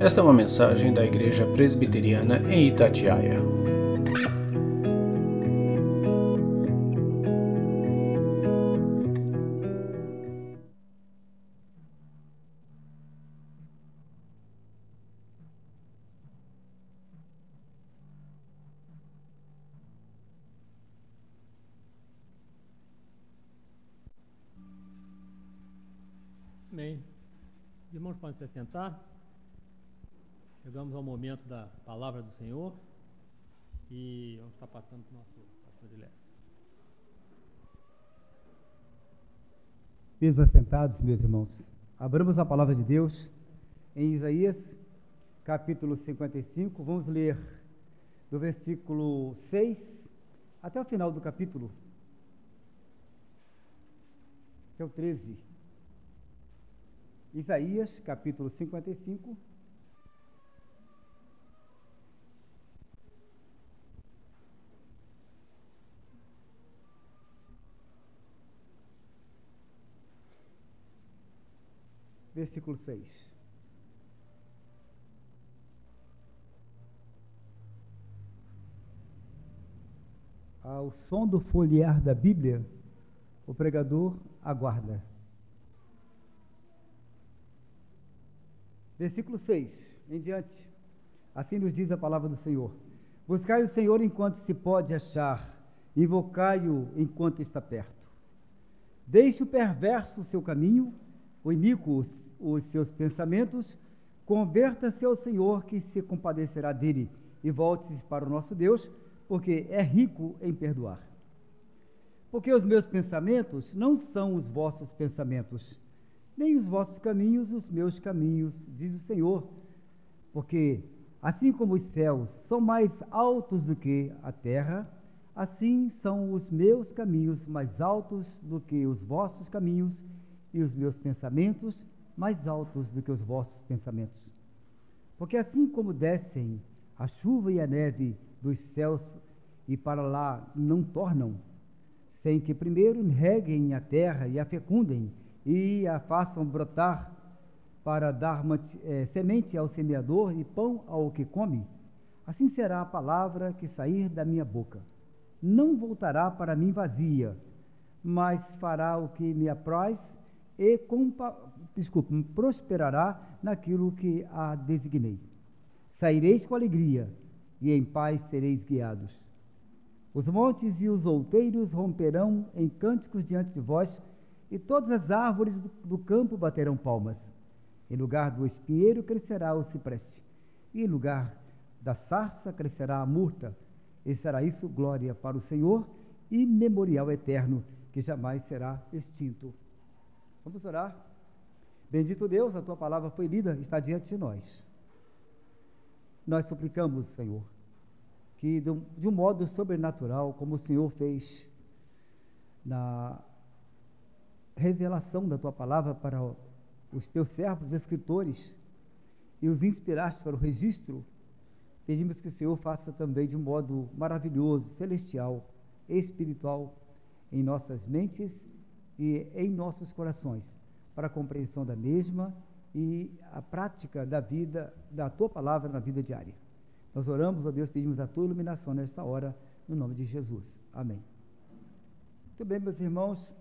Esta é uma mensagem da Igreja Presbiteriana em Itatiaia. Amém. Irmãos, podem se sentar. Chegamos ao momento da palavra do Senhor e vamos estar passando para o nosso pastor Lessa. Mesmo assentados, meus irmãos, abramos a palavra de Deus em Isaías, capítulo 55. Vamos ler do versículo 6 até o final do capítulo, que é o 13. Isaías, capítulo 55. Versículo 6. Ao som do folhear da Bíblia, o pregador aguarda. Versículo 6 em diante. Assim nos diz a palavra do Senhor: Buscai o Senhor enquanto se pode achar, invocai-o enquanto está perto. Deixe o perverso o seu caminho, o iníquo os, os seus pensamentos, converta-se ao Senhor que se compadecerá dele e volte-se para o nosso Deus, porque é rico em perdoar. Porque os meus pensamentos não são os vossos pensamentos, nem os vossos caminhos os meus caminhos, diz o Senhor. Porque assim como os céus são mais altos do que a terra, assim são os meus caminhos mais altos do que os vossos caminhos, e os meus pensamentos mais altos do que os vossos pensamentos. Porque assim como descem a chuva e a neve dos céus e para lá não tornam, sem que primeiro reguem a terra e a fecundem e a façam brotar para dar é, semente ao semeador e pão ao que come, assim será a palavra que sair da minha boca. Não voltará para mim vazia, mas fará o que me apraz e desculpa, prosperará naquilo que a designei. Saireis com alegria e em paz sereis guiados. Os montes e os outeiros romperão em cânticos diante de vós, e todas as árvores do, do campo baterão palmas. Em lugar do espinheiro crescerá o cipreste, e em lugar da sarça crescerá a murta, e será isso glória para o Senhor e memorial eterno que jamais será extinto. Vamos orar. Bendito Deus, a tua palavra foi lida, está diante de nós. Nós suplicamos, Senhor, que de um modo sobrenatural, como o Senhor fez na revelação da tua palavra para os teus servos escritores e os inspiraste para o registro, pedimos que o Senhor faça também de um modo maravilhoso, celestial, espiritual em nossas mentes e em nossos corações, para a compreensão da mesma e a prática da vida, da tua palavra na vida diária. Nós oramos, ó Deus, pedimos a tua iluminação nesta hora, no nome de Jesus. Amém. Muito bem, meus irmãos,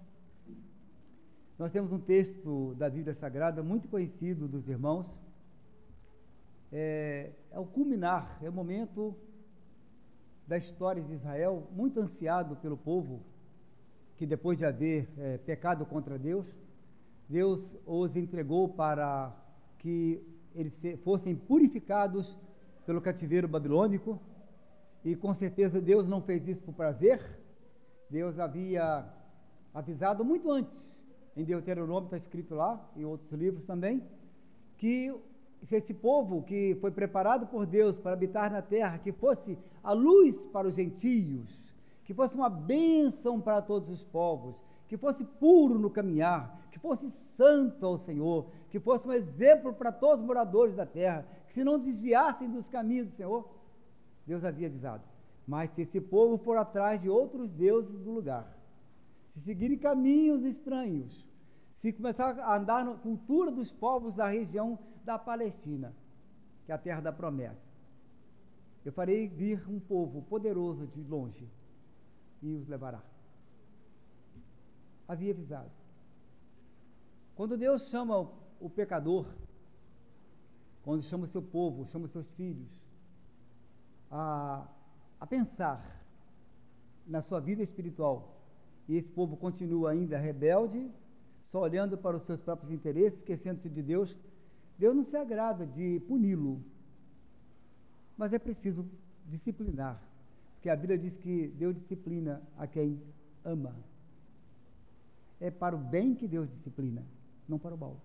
nós temos um texto da Bíblia Sagrada muito conhecido dos irmãos. É, é o culminar, é o momento da história de Israel, muito ansiado pelo povo que depois de haver é, pecado contra Deus, Deus os entregou para que eles fossem purificados pelo cativeiro babilônico, e com certeza Deus não fez isso por prazer, Deus havia avisado muito antes, em Deuteronômio está escrito lá, e outros livros também, que esse povo que foi preparado por Deus para habitar na terra, que fosse a luz para os gentios, que fosse uma bênção para todos os povos, que fosse puro no caminhar, que fosse santo ao Senhor, que fosse um exemplo para todos os moradores da terra, que se não desviassem dos caminhos do Senhor, Deus havia avisado. Mas se esse povo for atrás de outros deuses do lugar, se seguirem caminhos estranhos, se começar a andar na cultura dos povos da região da Palestina, que é a terra da promessa. Eu farei vir um povo poderoso de longe e os levará. Havia avisado. Quando Deus chama o, pecador, quando chama o seu povo, chama os seus filhos, a, a pensar na sua vida espiritual, e esse povo continua ainda rebelde, só olhando para os seus próprios interesses, esquecendo-se de Deus, Deus não se agrada de puni-lo, mas é preciso disciplinar, porque a Bíblia diz que Deus disciplina a quem ama. É para o bem que Deus disciplina, não para o mal.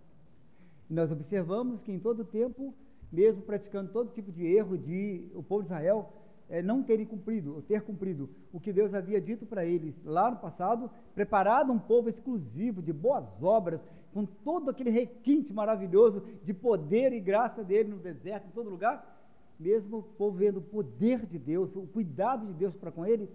E nós observamos que em todo tempo, mesmo praticando todo tipo de erro de o povo de Israel é, não terem cumprido, ou ter cumprido o que Deus havia dito para eles lá no passado, preparado um povo exclusivo de boas obras, com todo aquele requinte maravilhoso de poder e graça dele no deserto, em todo lugar, mesmo o povo vendo o poder de Deus, o cuidado de Deus para com ele,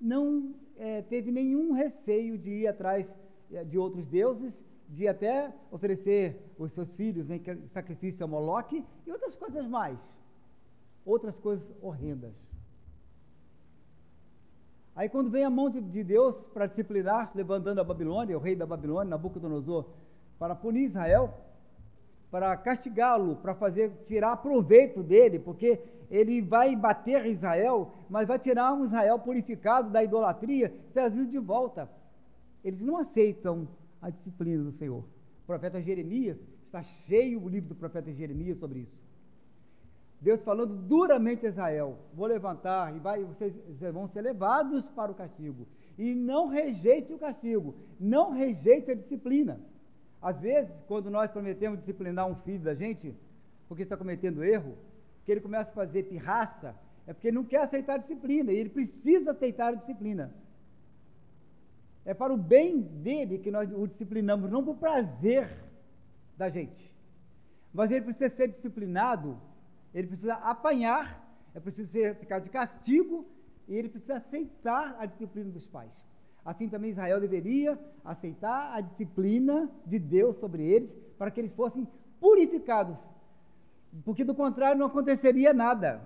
não é, teve nenhum receio de ir atrás é, de outros deuses, de até oferecer os seus filhos em sacrifício a Moloque e outras coisas mais outras coisas horrendas. Aí quando vem a mão de Deus para disciplinar, levantando a Babilônia, o rei da Babilônia, Nabucodonosor, para punir Israel, para castigá-lo, para fazer tirar proveito dele, porque ele vai bater Israel, mas vai tirar um Israel purificado da idolatria, trazido de volta. Eles não aceitam a disciplina do Senhor. O profeta Jeremias está cheio o livro do profeta Jeremias sobre isso. Deus falando duramente a Israel: vou levantar e vai, vocês, vocês vão ser levados para o castigo. E não rejeite o castigo, não rejeite a disciplina. Às vezes, quando nós prometemos disciplinar um filho da gente, porque está cometendo erro, que ele começa a fazer pirraça, é porque ele não quer aceitar a disciplina, e ele precisa aceitar a disciplina. É para o bem dele que nós o disciplinamos, não para o prazer da gente. Mas ele precisa ser disciplinado ele precisa apanhar, é preciso ser, ficar de castigo e ele precisa aceitar a disciplina dos pais. Assim também Israel deveria aceitar a disciplina de Deus sobre eles, para que eles fossem purificados, porque do contrário não aconteceria nada.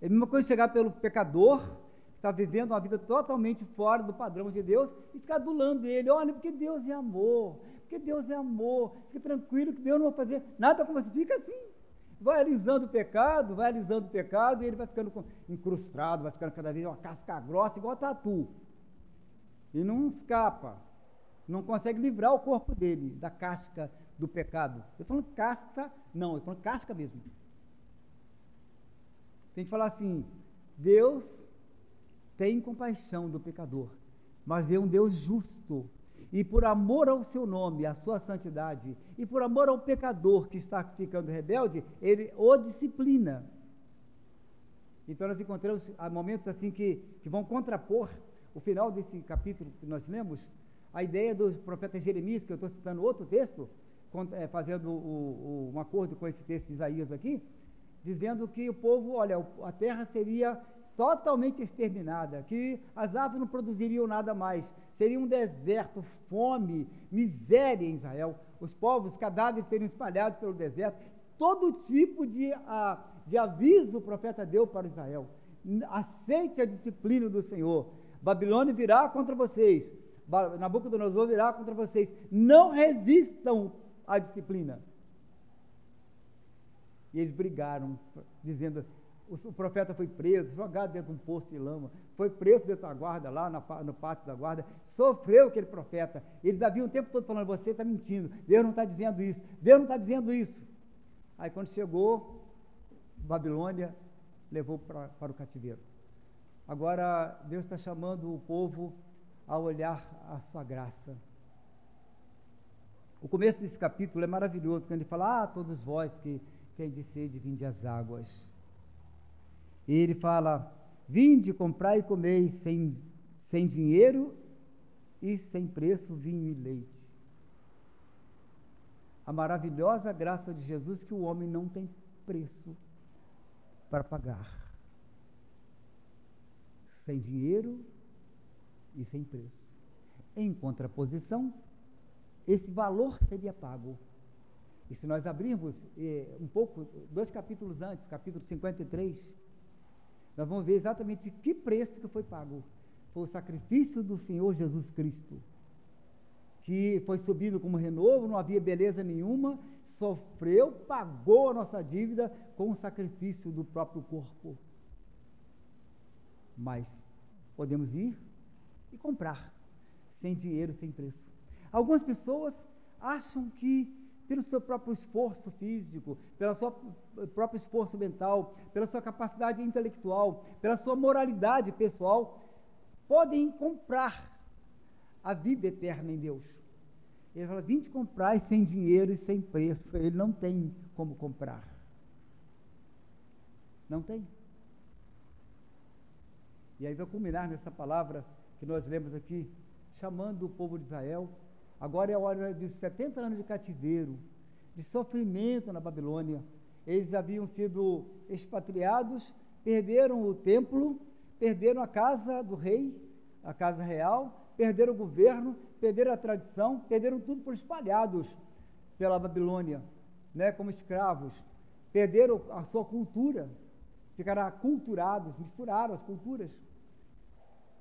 É a mesma coisa chegar pelo pecador, que está vivendo uma vida totalmente fora do padrão de Deus, e ficar adulando ele: olha, porque Deus é amor, porque Deus é amor, fique tranquilo que Deus não vai fazer nada com você, fica assim vai alisando o pecado, vai alisando o pecado, e ele vai ficando incrustado, vai ficando cada vez uma casca grossa, igual tatu. E não escapa, não consegue livrar o corpo dele da casca do pecado. Eu estou falando casca, não, eu estou falando casca mesmo. Tem que falar assim: Deus tem compaixão do pecador, mas é um Deus justo e por amor ao seu nome, à sua santidade, e por amor ao pecador que está ficando rebelde, ele o disciplina. Então nós encontramos momentos assim que, que vão contrapor o final desse capítulo que nós lemos, a ideia do profeta Jeremias, que eu estou citando outro texto, é, fazendo um acordo com esse texto de Isaías aqui, dizendo que o povo, olha, a terra seria totalmente exterminada, que as árvores não produziriam nada mais, seria um deserto, fome, miséria em Israel, os povos, os cadáveres seriam espalhados pelo deserto, todo tipo de, de aviso o profeta deu para Israel. Aceite a disciplina do Senhor. Babilônia virá contra vocês. Nabucodonosor virá contra vocês. Não resistam à disciplina. E eles brigaram, dizendo: o, profeta foi preso, jogado dentro de um poço de lama, foi preso dentro da guarda, lá no pátio da guarda, sofreu aquele profeta. Eles haviam o tempo todo falando: você está mentindo, Deus não está dizendo isso, Deus não está dizendo isso. Aí quando chegou, Babilônia levou para o cativeiro. Agora Deus está chamando o povo a olhar a sua graça. O começo desse capítulo é maravilhoso, quando ele fala: Ah, todos vós que têm de sede, vinde as águas. E ele fala: Vinde, comprai e comei sem, sem dinheiro e sem preço vinho e leite. A maravilhosa graça de Jesus que o homem não tem preço para pagar. Sem dinheiro e sem preço. Em contraposição, esse valor seria pago. E se nós abrirmos eh, um pouco, dois capítulos antes, capítulo 53, nós vamos ver exatamente que preço que foi pago. Foi o sacrifício do Senhor Jesus Cristo, que foi subido como renovo, não havia beleza nenhuma, sofreu, pagou a nossa dívida com o sacrifício do próprio corpo. Mas podemos ir e comprar, sem dinheiro, sem preço. Algumas pessoas acham que pelo seu próprio esforço físico, pelo seu próprio esforço mental, pela sua capacidade intelectual, pela sua moralidade pessoal, podem comprar a vida eterna em Deus. Ele fala: vim te comprar sem dinheiro e sem preço. Ele não tem como comprar. Não tem. E aí vai culminar nessa palavra que nós lemos aqui, chamando o povo de Israel Agora é a hora de 70 anos de cativeiro, de sofrimento na Babilônia. Eles haviam sido expatriados, perderam o templo, perderam a casa do rei, a casa real, perderam o governo, perderam a tradição, perderam tudo por espalhados pela Babilônia, né, como escravos. Perderam a sua cultura, ficaram aculturados, misturaram as culturas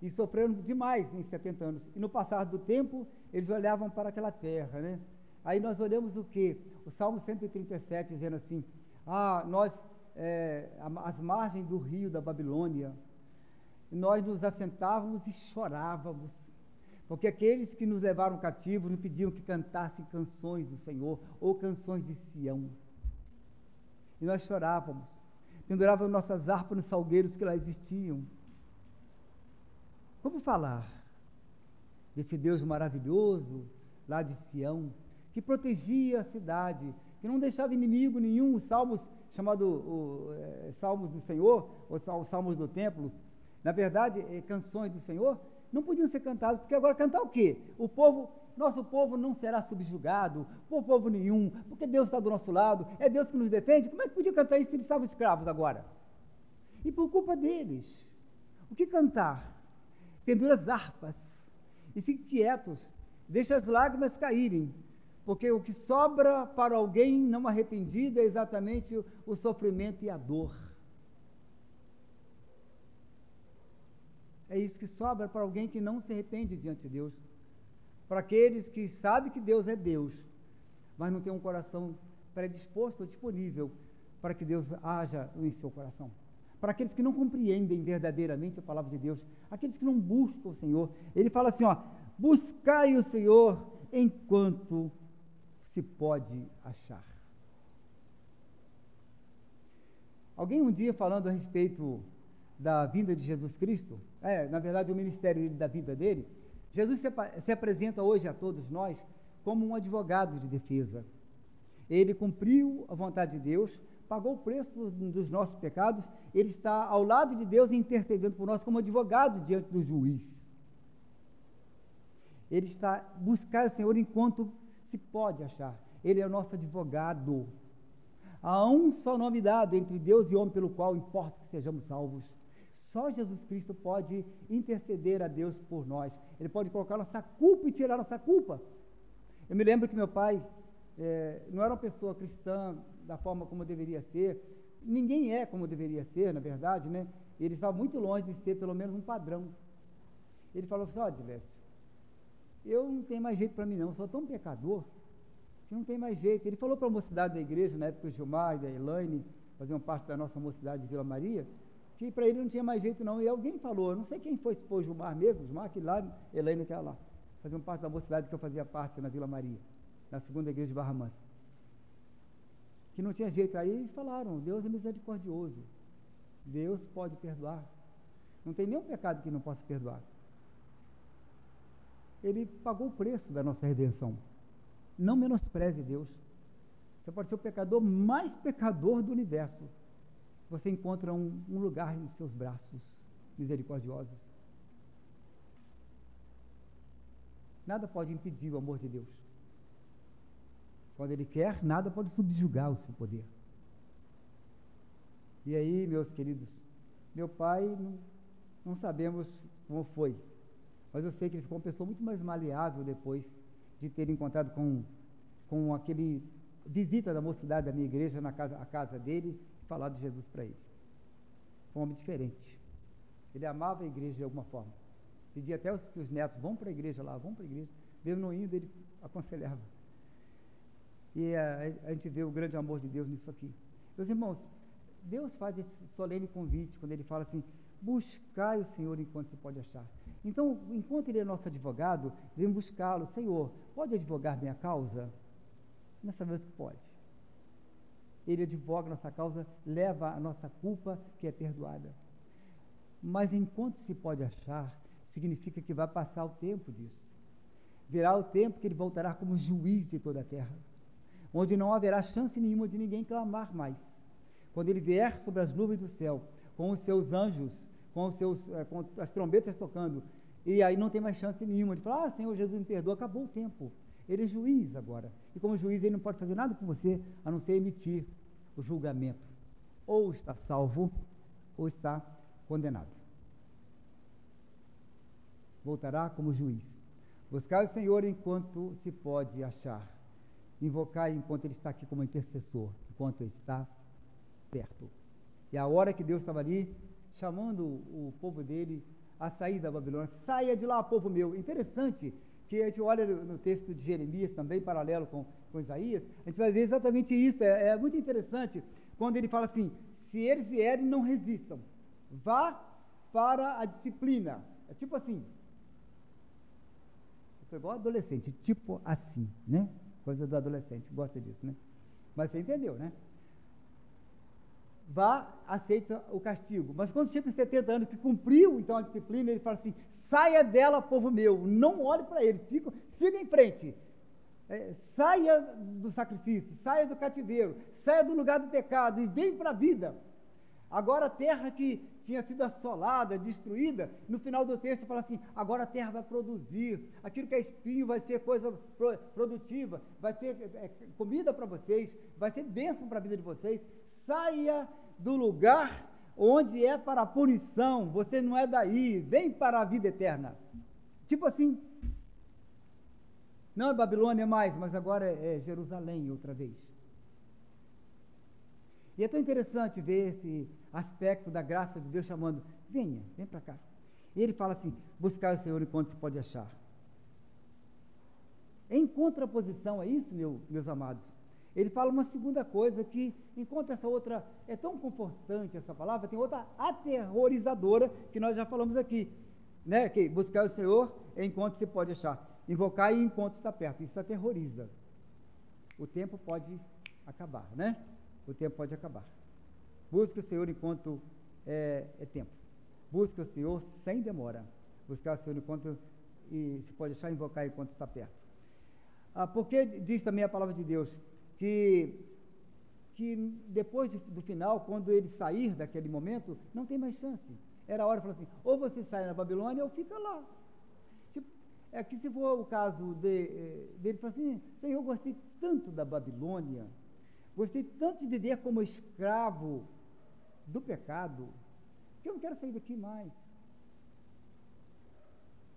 e sofreram demais em 70 anos. E no passar do tempo, eles olhavam para aquela terra, né? Aí nós olhamos o que? O Salmo 137 dizendo assim: Ah, nós, é, as margens do rio da Babilônia, nós nos assentávamos e chorávamos, porque aqueles que nos levaram cativos nos pediam que cantassem canções do Senhor ou canções de Sião. E nós chorávamos, pendurávamos nossas harpas nos salgueiros que lá existiam como falar desse Deus maravilhoso lá de Sião, que protegia a cidade, que não deixava inimigo nenhum, os salmos chamados é, Salmos do Senhor, ou Salmos do Templo, na verdade, é, canções do Senhor, não podiam ser cantadas, porque agora cantar o quê? O povo, nosso povo não será subjugado por povo nenhum, porque Deus está do nosso lado, é Deus que nos defende. Como é que podia cantar isso se eles estavam escravos agora? E por culpa deles. O que cantar? Pendura as harpas e fique quietos, deixe as lágrimas caírem, porque o que sobra para alguém não arrependido é exatamente o, o sofrimento e a dor. É isso que sobra para alguém que não se arrepende diante de Deus. Para aqueles que sabem que Deus é Deus, mas não tem um coração predisposto ou disponível para que Deus haja em seu coração para aqueles que não compreendem verdadeiramente a palavra de Deus, aqueles que não buscam o Senhor. Ele fala assim: ó, buscai o Senhor enquanto se pode achar. Alguém um dia falando a respeito da vinda de Jesus Cristo, é, na verdade, o ministério da vida dele, Jesus se, se apresenta hoje a todos nós como um advogado de defesa. Ele cumpriu a vontade de Deus, pagou o preço dos nossos pecados, ele está ao lado de Deus intercedendo por nós como advogado diante do juiz. Ele está buscar o Senhor enquanto se pode achar. Ele é o nosso advogado. Há um só nome dado entre Deus e homem pelo qual importa que sejamos salvos. Só Jesus Cristo pode interceder a Deus por nós. Ele pode colocar nossa culpa e tirar nossa culpa. Eu me lembro que meu pai é, não era uma pessoa cristã da forma como deveria ser. Ninguém é como deveria ser, na verdade, né? Ele estava muito longe de ser pelo menos um padrão. Ele falou assim, ó, oh, eu não tenho mais jeito para mim não, sou tão pecador que não tem mais jeito. Ele falou para a mocidade da igreja, na época o Gilmar e da Elaine, faziam parte da nossa mocidade de Vila Maria, que para ele não tinha mais jeito não. E alguém falou, não sei quem foi, se foi o Gilmar mesmo, Gilmar que lá, Elaine que era lá, faziam parte da mocidade que eu fazia parte na Vila Maria, na segunda igreja de Barra Mansa que não tinha jeito. Aí eles falaram: Deus é misericordioso. Deus pode perdoar. Não tem nenhum pecado que não possa perdoar. Ele pagou o preço da nossa redenção. Não menospreze Deus. Você pode ser o pecador mais pecador do universo. Você encontra um, um lugar em seus braços misericordiosos. Nada pode impedir o amor de Deus. Quando ele quer, nada pode subjugar o seu poder. E aí, meus queridos, meu pai, não, não sabemos como foi, mas eu sei que ele ficou uma pessoa muito mais maleável depois de ter encontrado com, com aquele visita da mocidade da minha igreja na casa, a casa dele e falar de Jesus para ele. Um homem diferente. Ele amava a igreja de alguma forma. Pedia até que os netos vão para a igreja lá, vão para a igreja. Mesmo não indo, ele aconselhava. E a, a gente vê o grande amor de Deus nisso aqui. Meus irmãos, Deus faz esse solene convite quando ele fala assim: buscai o Senhor enquanto se pode achar. Então, enquanto ele é nosso advogado, devemos buscá-lo. Senhor, pode advogar minha causa? Nós sabemos que pode. Ele advoga nossa causa, leva a nossa culpa que é perdoada. Mas enquanto se pode achar, significa que vai passar o tempo disso. Virá o tempo que ele voltará como juiz de toda a terra, onde não haverá chance nenhuma de ninguém clamar mais. Quando ele vier sobre as nuvens do céu, com os seus anjos, com, os seus, eh, com as trombetas tocando, e aí não tem mais chance nenhuma de falar, ah, Senhor Jesus me perdoa, acabou o tempo. Ele é juiz agora. E como juiz, ele não pode fazer nada por você, a não ser emitir o julgamento. Ou está salvo, ou está condenado. Voltará como juiz. Buscar o Senhor enquanto se pode achar. Invocar enquanto Ele está aqui como intercessor, enquanto Ele está perto. E a hora que Deus estava ali, chamando o povo dele a sair da Babilônia. Saia de lá, povo meu. Interessante que a gente olha no texto de Jeremias também, paralelo com, com Isaías, a gente vai ver exatamente isso. É, é muito interessante quando ele fala assim: se eles vierem, não resistam. Vá para a disciplina. É tipo assim. Eu igual adolescente, tipo assim, né? Coisa do adolescente, gosta disso, né? Mas você entendeu, né? vá, aceita o castigo. Mas quando chega com 70 anos, que cumpriu então a disciplina, ele fala assim: saia dela, povo meu, não olhe para ele, fica, siga em frente. É, saia do sacrifício, saia do cativeiro, saia do lugar do pecado e vem para a vida. Agora a terra que tinha sido assolada, destruída, no final do texto fala assim: agora a terra vai produzir, aquilo que é espinho vai ser coisa produtiva, vai ser é, comida para vocês, vai ser bênção para a vida de vocês. Saia do lugar onde é para a punição, você não é daí, vem para a vida eterna. Tipo assim, não é Babilônia mais, mas agora é, é Jerusalém outra vez. E é tão interessante ver esse aspecto da graça de Deus chamando, venha, vem para cá. E ele fala assim: buscar o Senhor enquanto se pode achar. Em contraposição a isso, meu, meus amados, ele fala uma segunda coisa que, enquanto essa outra é tão confortante, essa palavra, tem outra aterrorizadora que nós já falamos aqui, né? Que buscar o Senhor enquanto se pode achar, invocar e enquanto está perto. Isso aterroriza. O tempo pode acabar, né? O tempo pode acabar. Busque o Senhor enquanto é, é tempo. Busque o Senhor sem demora. Buscar o Senhor enquanto e se pode achar, invocar enquanto está perto. Ah, porque diz também a palavra de Deus que, que depois de, do final, quando ele sair daquele momento, não tem mais chance. Era a hora de falar assim, ou você sai na Babilônia ou fica lá. Tipo, é que se for o caso de, eh, dele, falar assim, Senhor, eu gostei tanto da Babilônia, gostei tanto de viver como escravo do pecado, que eu não quero sair daqui mais.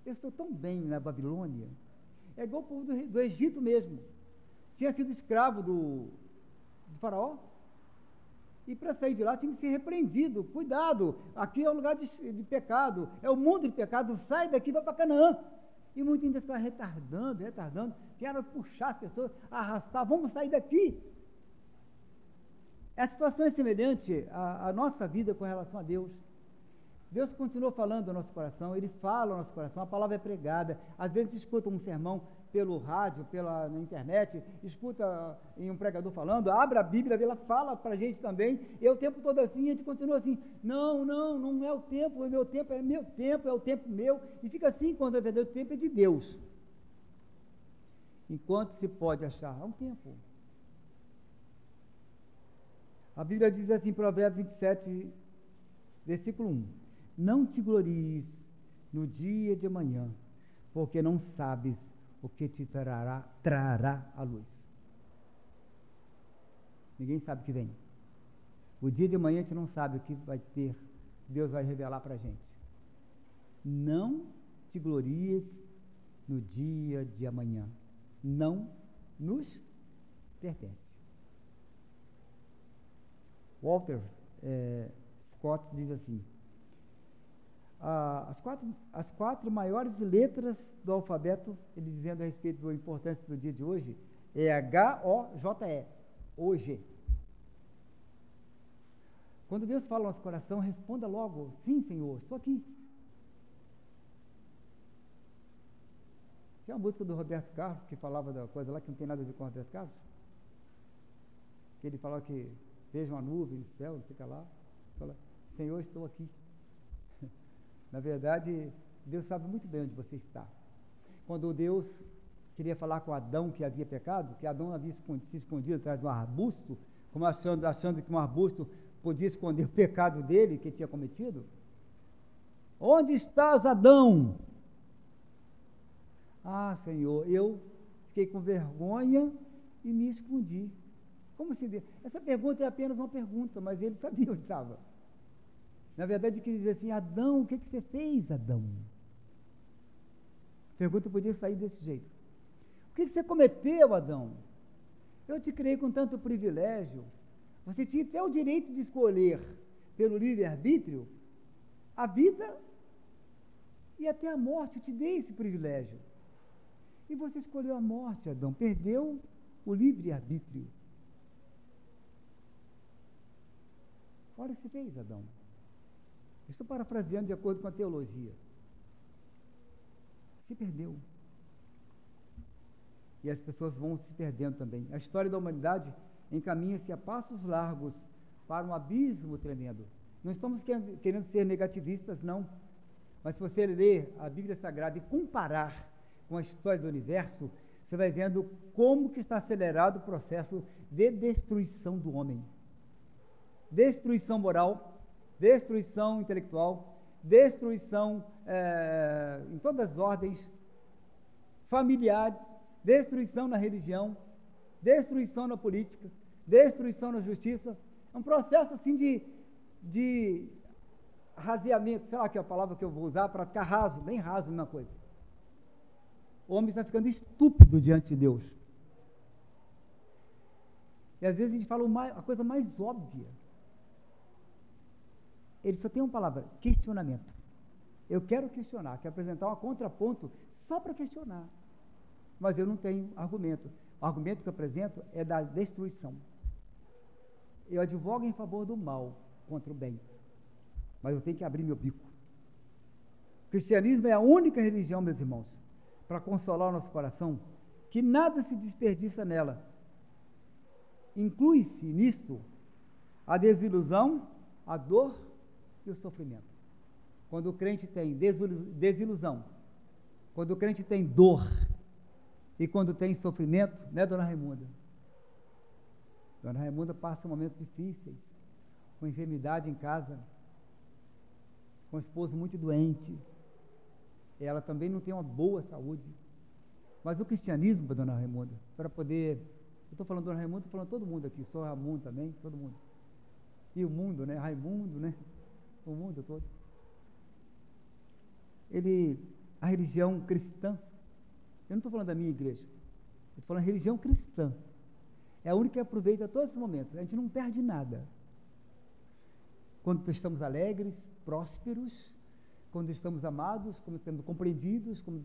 Eu estou tão bem na Babilônia. É igual o povo do, do Egito mesmo tinha sido escravo do, do faraó. E para sair de lá tinha que ser repreendido. Cuidado, aqui é um lugar de, de pecado, é o mundo de pecado, sai daqui, vai para Canaã. E muitos ainda ficaram retardando, retardando, querem puxar as pessoas, arrastar, vamos sair daqui. A situação é semelhante à, à nossa vida com relação a Deus. Deus continua falando ao nosso coração, Ele fala ao nosso coração, a palavra é pregada. Às vezes escuta um sermão, pelo rádio, pela na internet, escuta em um pregador falando, abre a Bíblia, ela fala para a gente também, e é o tempo todo assim, a gente continua assim, não, não, não é o tempo, é meu tempo, é meu tempo, é o tempo meu, e fica assim quando é verdade, o tempo é de Deus. Enquanto se pode achar, há um tempo. A Bíblia diz assim, Provérbios 27, versículo 1: Não te glories no dia de amanhã, porque não sabes o que te trará, trará a luz. Ninguém sabe o que vem. O dia de amanhã a gente não sabe o que vai ter, Deus vai revelar para a gente. Não te glories no dia de amanhã. Não nos pertence. Walter é, Scott diz assim: as, quatro, as quatro maiores letras do alfabeto, ele dizendo a respeito da importância do dia de hoje, é H-O-J-E, hoje. Quando Deus fala no nosso coração, responda logo: Sim, Senhor, estou aqui. Tinha uma música do Roberto Carlos que falava da coisa lá que não tem nada a ver com o Roberto Carlos. Que ele falava que veja uma nuvem no céu, não sei lá. Fala, Senhor, estou aqui. Na verdade, Deus sabe muito bem onde você está. Quando Deus queria falar com Adão que havia pecado, que Adão havia se escondido atrás de um arbusto, como achando, achando que um arbusto podia esconder o pecado dele que tinha cometido. Onde estás, Adão? Ah, Senhor, eu fiquei com vergonha e me escondi. Como se essa pergunta é apenas uma pergunta, mas ele sabia onde estava. Na verdade, queria dizer assim: Adão, o que, que você fez, Adão? A pergunta podia sair desse jeito. O que, que você cometeu, Adão? Eu te criei com tanto privilégio. Você tinha até o direito de escolher, pelo livre-arbítrio, a vida e até a morte. Eu te dei esse privilégio. E você escolheu a morte, Adão, perdeu o livre-arbítrio. Olha o que você fez, Adão. Estou parafraseando de acordo com a teologia. Se perdeu. E as pessoas vão se perdendo também. A história da humanidade encaminha-se a passos largos para um abismo tremendo. Não estamos querendo ser negativistas, não. Mas se você ler a Bíblia Sagrada e comparar com a história do universo, você vai vendo como que está acelerado o processo de destruição do homem. Destruição moral, destruição intelectual, destruição é, em todas as ordens, familiares, destruição na religião, destruição na política, destruição na justiça. É um processo assim de, de raseamento, sei lá que é a palavra que eu vou usar para ficar raso, bem raso, uma coisa o homem está ficando estúpido diante de Deus. E às vezes a gente fala a coisa mais óbvia. Ele só tem uma palavra: questionamento. Eu quero questionar, quero apresentar um contraponto só para questionar. Mas eu não tenho argumento. O argumento que eu apresento é da destruição. Eu advogo em favor do mal contra o bem. Mas eu tenho que abrir meu bico. O cristianismo é a única religião, meus irmãos, para consolar o nosso coração, que nada se desperdiça nela. Inclui-se nisto a desilusão, a dor e o sofrimento. Quando o crente tem desilusão, quando o crente tem dor e quando tem sofrimento, né, dona Raimunda? Dona Raimunda passa momentos difíceis, com enfermidade em casa, com o esposo muito doente, ela também não tem uma boa saúde. Mas o cristianismo, dona Raimunda, para poder. Eu estou falando dona Raimunda, estou falando todo mundo aqui, sou Raimundo também, todo mundo. E o mundo, né? Raimundo, né? O mundo todo. Ele, a religião cristã, eu não estou falando da minha igreja, eu estou falando da religião cristã. É a única que aproveita todos esses momentos. A gente não perde nada. Quando estamos alegres, prósperos, quando estamos amados, quando estamos compreendidos, como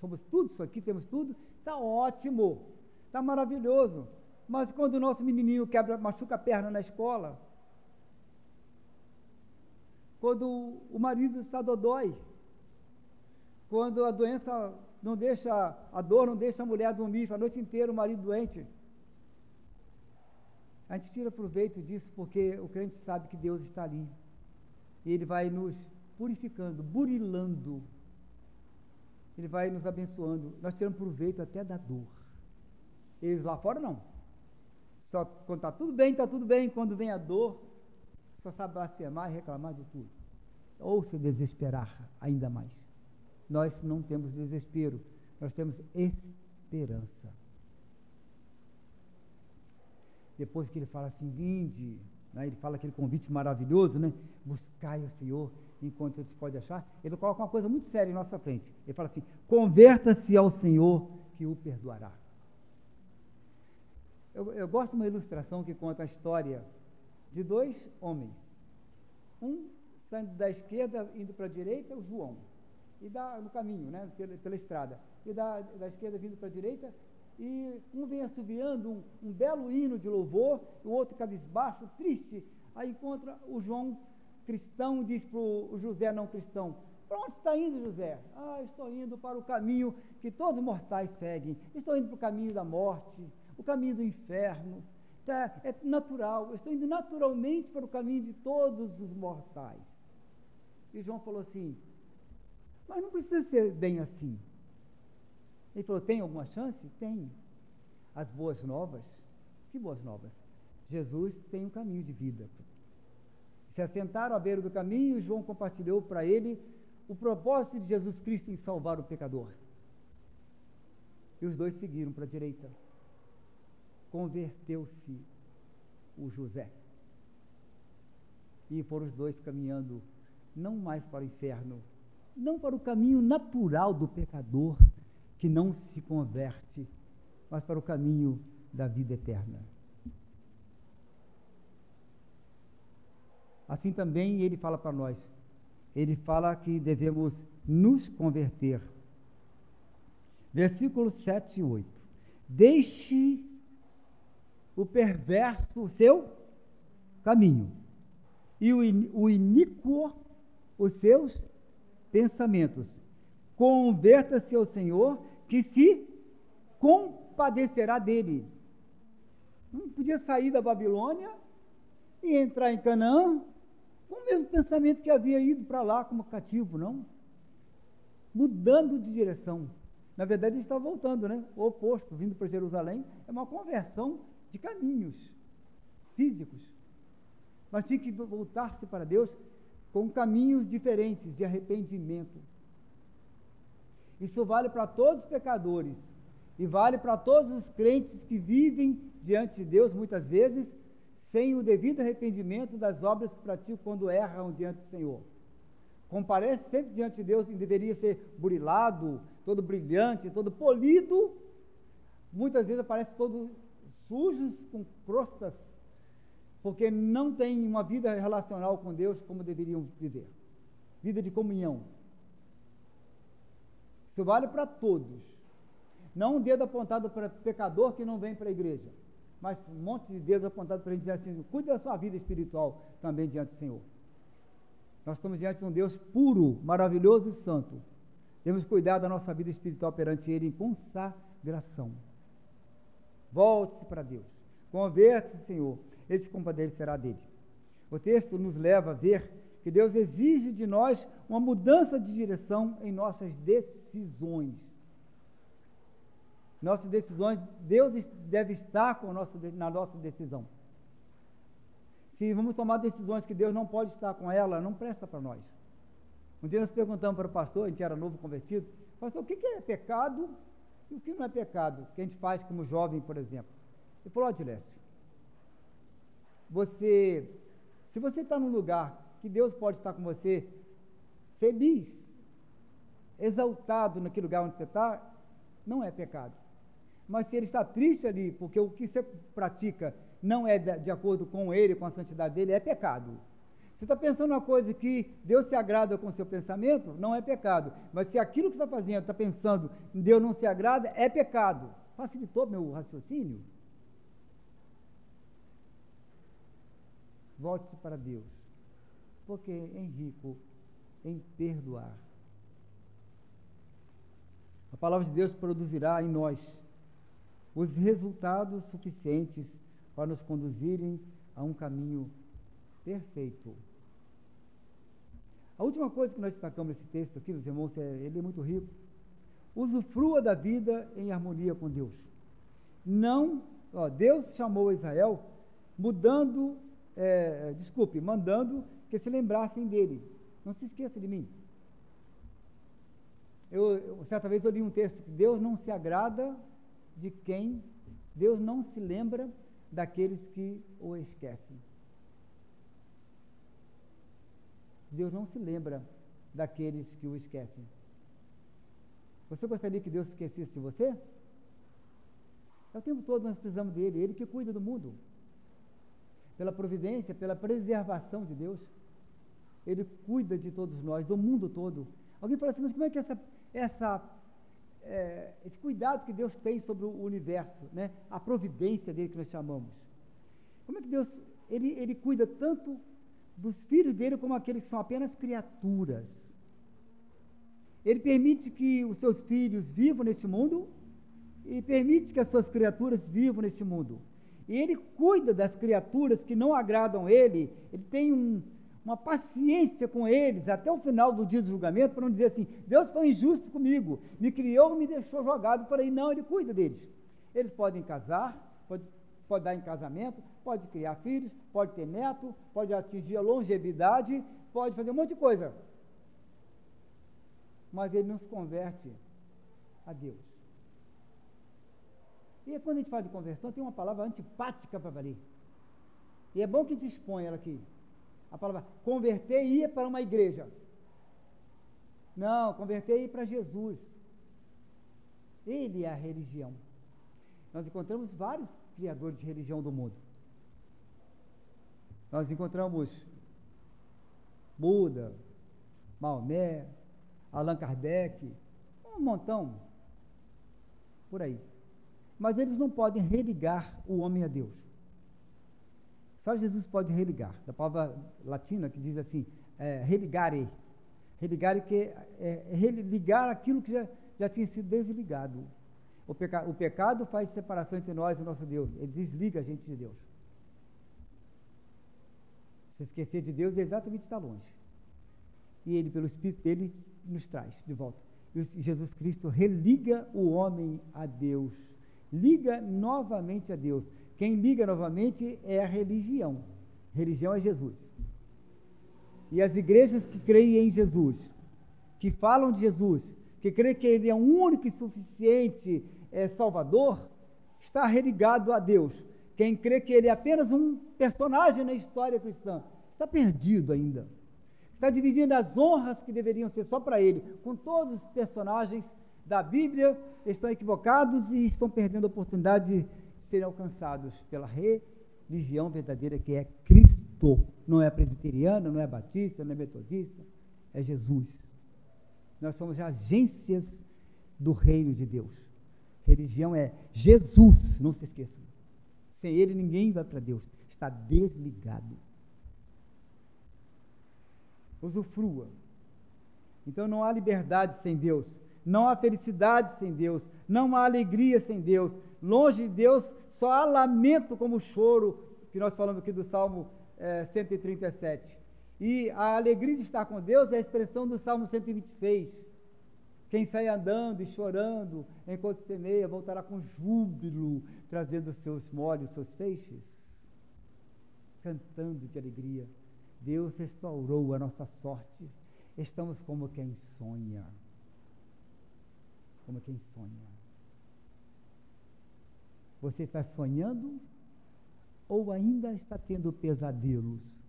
somos tudo isso aqui, temos tudo, está ótimo, está maravilhoso. Mas quando o nosso menininho quebra, machuca a perna na escola, quando o marido está dodói, quando a doença não deixa, a dor não deixa a mulher dormir a noite inteira, o marido doente. A gente tira proveito disso porque o crente sabe que Deus está ali. E Ele vai nos purificando, burilando. Ele vai nos abençoando. Nós tiramos proveito até da dor. Eles lá fora não. Só quando está tudo bem, está tudo bem. Quando vem a dor, só sabe blasfemar e reclamar de tudo. Ou se desesperar ainda mais. Nós não temos desespero, nós temos esperança. Depois que ele fala assim, vinde, né, ele fala aquele convite maravilhoso, né? Buscai o Senhor enquanto ele se pode achar, ele coloca uma coisa muito séria em nossa frente. Ele fala assim: converta-se ao Senhor que o perdoará. Eu, eu gosto de uma ilustração que conta a história de dois homens. Um saindo da esquerda, indo para a direita, o João. E dá no caminho, né, pela, pela estrada. E da, da esquerda vindo para a direita, e um vem assoviando um, um belo hino de louvor, o outro cabisbaixo, triste. Aí encontra o João cristão, diz para o José não cristão: Para onde está indo, José? Ah, estou indo para o caminho que todos os mortais seguem. Estou indo para o caminho da morte, o caminho do inferno. Tá, é natural, eu estou indo naturalmente para o caminho de todos os mortais. E João falou assim: Mas não precisa ser bem assim. Ele falou: Tem alguma chance? Tem. As boas novas. Que boas novas? Jesus tem um caminho de vida. Se assentaram à beira do caminho e João compartilhou para ele o propósito de Jesus Cristo em salvar o pecador. E os dois seguiram para a direita. Converteu-se o José. E foram os dois caminhando não mais para o inferno, não para o caminho natural do pecador, que não se converte, mas para o caminho da vida eterna. Assim também ele fala para nós. Ele fala que devemos nos converter. Versículo 7 e 8. Deixe o perverso o seu caminho, e o iníquo os seus pensamentos. Converta-se ao Senhor que se compadecerá dele. Não podia sair da Babilônia e entrar em Canaã com o mesmo pensamento que havia ido para lá como cativo, não. Mudando de direção. Na verdade, ele está voltando, né? O oposto, vindo para Jerusalém, é uma conversão de caminhos físicos. Mas tinha que voltar-se para Deus com caminhos diferentes de arrependimento. Isso vale para todos os pecadores e vale para todos os crentes que vivem diante de Deus muitas vezes sem o devido arrependimento das obras que praticam quando erram diante do Senhor. Comparece sempre diante de Deus e deveria ser burilado, todo brilhante, todo polido. Muitas vezes aparece todos sujos, com crostas, porque não tem uma vida relacional com Deus como deveriam viver. Vida de comunhão, isso vale para todos. Não um dedo apontado para pecador que não vem para a igreja, mas um monte de dedos apontados para a gente dizer assim: cuide da sua vida espiritual também diante do Senhor. Nós estamos diante de um Deus puro, maravilhoso e santo. Temos cuidar da nossa vida espiritual perante Ele em consagração. Volte-se para Deus. Converte-se, Senhor. Esse compadecerá dele. O texto nos leva a ver que Deus exige de nós uma mudança de direção em nossas decisões. Nossas decisões, Deus deve estar com nossa, na nossa decisão. Se vamos tomar decisões que Deus não pode estar com ela, não presta para nós. Um dia nós perguntamos para o pastor, a gente era novo convertido, pastor, o que é pecado e o que não é pecado, que a gente faz como jovem, por exemplo? Ele falou, Adilécio, você, se você está num lugar que Deus pode estar com você feliz, exaltado naquele lugar onde você está, não é pecado. Mas se ele está triste ali, porque o que você pratica não é de acordo com ele, com a santidade dele, é pecado. Você está pensando uma coisa que Deus se agrada com o seu pensamento, não é pecado. Mas se aquilo que você está fazendo, está pensando, Deus não se agrada, é pecado. Facilitou meu raciocínio? Volte-se para Deus porque é rico em perdoar. A palavra de Deus produzirá em nós os resultados suficientes para nos conduzirem a um caminho perfeito. A última coisa que nós destacamos nesse texto aqui, meus irmãos, é, ele é muito rico. Usufrua da vida em harmonia com Deus. Não, ó, Deus chamou Israel mudando, é, desculpe, mandando que se lembrassem dele. Não se esqueça de mim. Eu, eu, certa vez eu li um texto que Deus não se agrada de quem, Deus não se lembra daqueles que o esquecem. Deus não se lembra daqueles que o esquecem. Você gostaria que Deus esquecesse de você? É o tempo todo nós precisamos dele, ele que cuida do mundo. pela providência, pela preservação de Deus. Ele cuida de todos nós, do mundo todo. Alguém fala assim, mas como é que essa, essa, é, esse cuidado que Deus tem sobre o universo, né? a providência dele que nós chamamos? Como é que Deus, ele, ele cuida tanto dos filhos dele como aqueles que são apenas criaturas? Ele permite que os seus filhos vivam neste mundo e permite que as suas criaturas vivam neste mundo. E ele cuida das criaturas que não agradam ele, ele tem um, uma paciência com eles até o final do dia do julgamento, para não dizer assim: Deus foi injusto comigo, me criou, me deixou jogado por aí. Não, ele cuida deles. Eles podem casar, pode, pode dar em casamento, pode criar filhos, pode ter neto, pode atingir a longevidade, pode fazer um monte de coisa. Mas ele não se converte a Deus. E quando a gente fala de conversão, tem uma palavra antipática para valer. E é bom que a gente expõe ela aqui. A palavra converter ia para uma igreja. Não, converter ia para Jesus. Ele é a religião. Nós encontramos vários criadores de religião do mundo. Nós encontramos Buda, Maomé, Allan Kardec, um montão por aí. Mas eles não podem religar o homem a Deus. Só Jesus pode religar. Da palavra latina que diz assim, é, religare. Religare que é, é religar aquilo que já, já tinha sido desligado. O, peca, o pecado faz separação entre nós e nosso Deus. Ele desliga a gente de Deus. Se esquecer de Deus exatamente estar longe. E ele, pelo Espírito dele, nos traz de volta. E Jesus Cristo religa o homem a Deus. Liga novamente a Deus. Quem liga novamente é a religião. Religião é Jesus. E as igrejas que creem em Jesus, que falam de Jesus, que creem que Ele é único e suficiente é, Salvador, está religado a Deus. Quem crê que Ele é apenas um personagem na história cristã, está perdido ainda. Está dividindo as honras que deveriam ser só para Ele, com todos os personagens da Bíblia, estão equivocados e estão perdendo a oportunidade de serem alcançados pela religião verdadeira que é Cristo. Não é presbiteriano, não é batista, não é metodista, é Jesus. Nós somos agências do reino de Deus. Religião é Jesus, não se esqueçam. Sem ele ninguém vai para Deus. Está desligado. Usufrua. Então não há liberdade sem Deus. Não há felicidade sem Deus. Não há alegria sem Deus. Longe de Deus só há lamento como choro, que nós falamos aqui do Salmo é, 137. E a alegria de estar com Deus é a expressão do Salmo 126. Quem sai andando e chorando enquanto semeia, voltará com júbilo, trazendo seus molhos, seus feixes, cantando de alegria. Deus restaurou a nossa sorte. Estamos como quem sonha. Como quem sonha. Você está sonhando ou ainda está tendo pesadelos?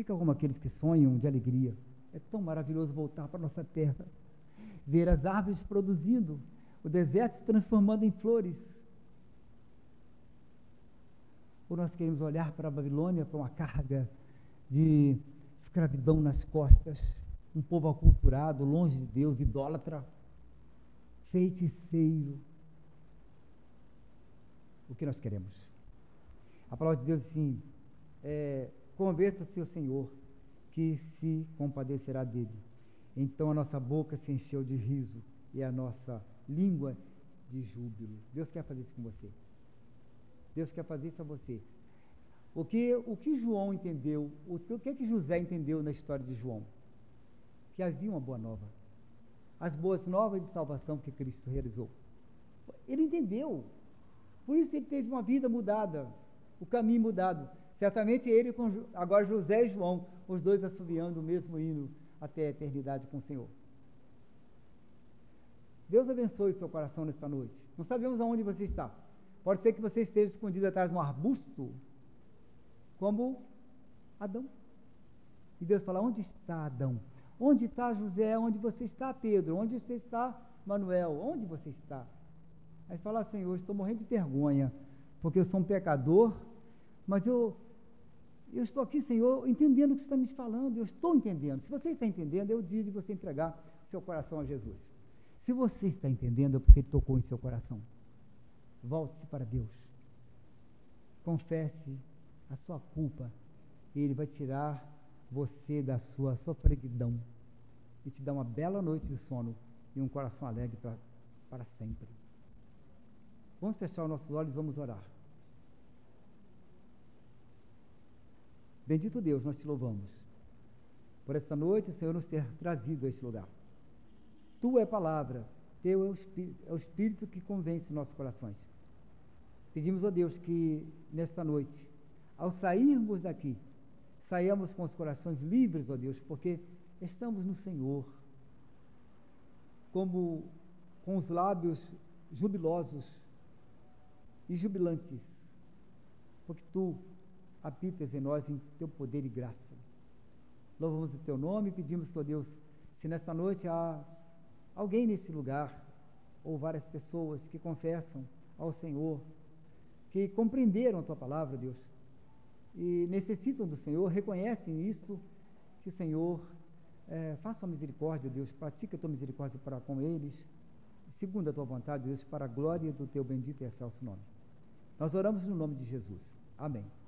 Fica como aqueles que sonham de alegria. É tão maravilhoso voltar para a nossa terra, ver as árvores produzindo, o deserto se transformando em flores. Ou nós queremos olhar para a Babilônia, para uma carga de escravidão nas costas, um povo aculturado, longe de Deus, idólatra feiticeiro. O que nós queremos? A palavra de Deus assim: é, converta-se ao Senhor, que se compadecerá dele. Então a nossa boca se encheu de riso e a nossa língua de júbilo. Deus quer fazer isso com você. Deus quer fazer isso a você. O que, o que João entendeu, o, o que, que José entendeu na história de João? Que havia uma boa nova as boas novas de salvação que Cristo realizou. Ele entendeu. Por isso ele teve uma vida mudada, o caminho mudado. Certamente ele, com, agora José e João, os dois assobiando o mesmo hino até a eternidade com o Senhor. Deus abençoe o seu coração nesta noite. Não sabemos aonde você está. Pode ser que você esteja escondido atrás de um arbusto, como Adão. E Deus fala: Onde está Adão? Onde está José? Onde você está, Pedro? Onde você está, Manuel? Onde você está? Aí fala, Senhor, estou morrendo de vergonha. porque eu sou um pecador, mas eu, eu estou aqui, Senhor, entendendo o que você está me falando, eu estou entendendo. Se você está entendendo, é o dia de você entregar seu coração a Jesus. Se você está entendendo, é porque ele tocou em seu coração. Volte-se para Deus. Confesse a sua culpa. E Ele vai tirar você da sua sofreguidão e te dar uma bela noite de sono e um coração alegre para sempre. Vamos fechar os nossos olhos e vamos orar. Bendito Deus, nós te louvamos. Por esta noite, o Senhor nos ter trazido a este lugar. Tua é palavra, teu é o, Espírito, é o Espírito que convence nossos corações. Pedimos a Deus que nesta noite, ao sairmos daqui, saiamos com os corações livres, ó Deus, porque estamos no Senhor, como com os lábios jubilosos e jubilantes, porque tu habitas em nós em teu poder e graça. Louvamos o teu nome e pedimos, ó Deus, se nesta noite há alguém nesse lugar, ou várias pessoas que confessam ao Senhor, que compreenderam a tua palavra, Deus, e necessitam do Senhor, reconhecem isto, que o Senhor é, faça a misericórdia, Deus, pratica a tua misericórdia para com eles, segundo a tua vontade, Deus, para a glória do teu bendito e excelso nome. Nós oramos no nome de Jesus. Amém.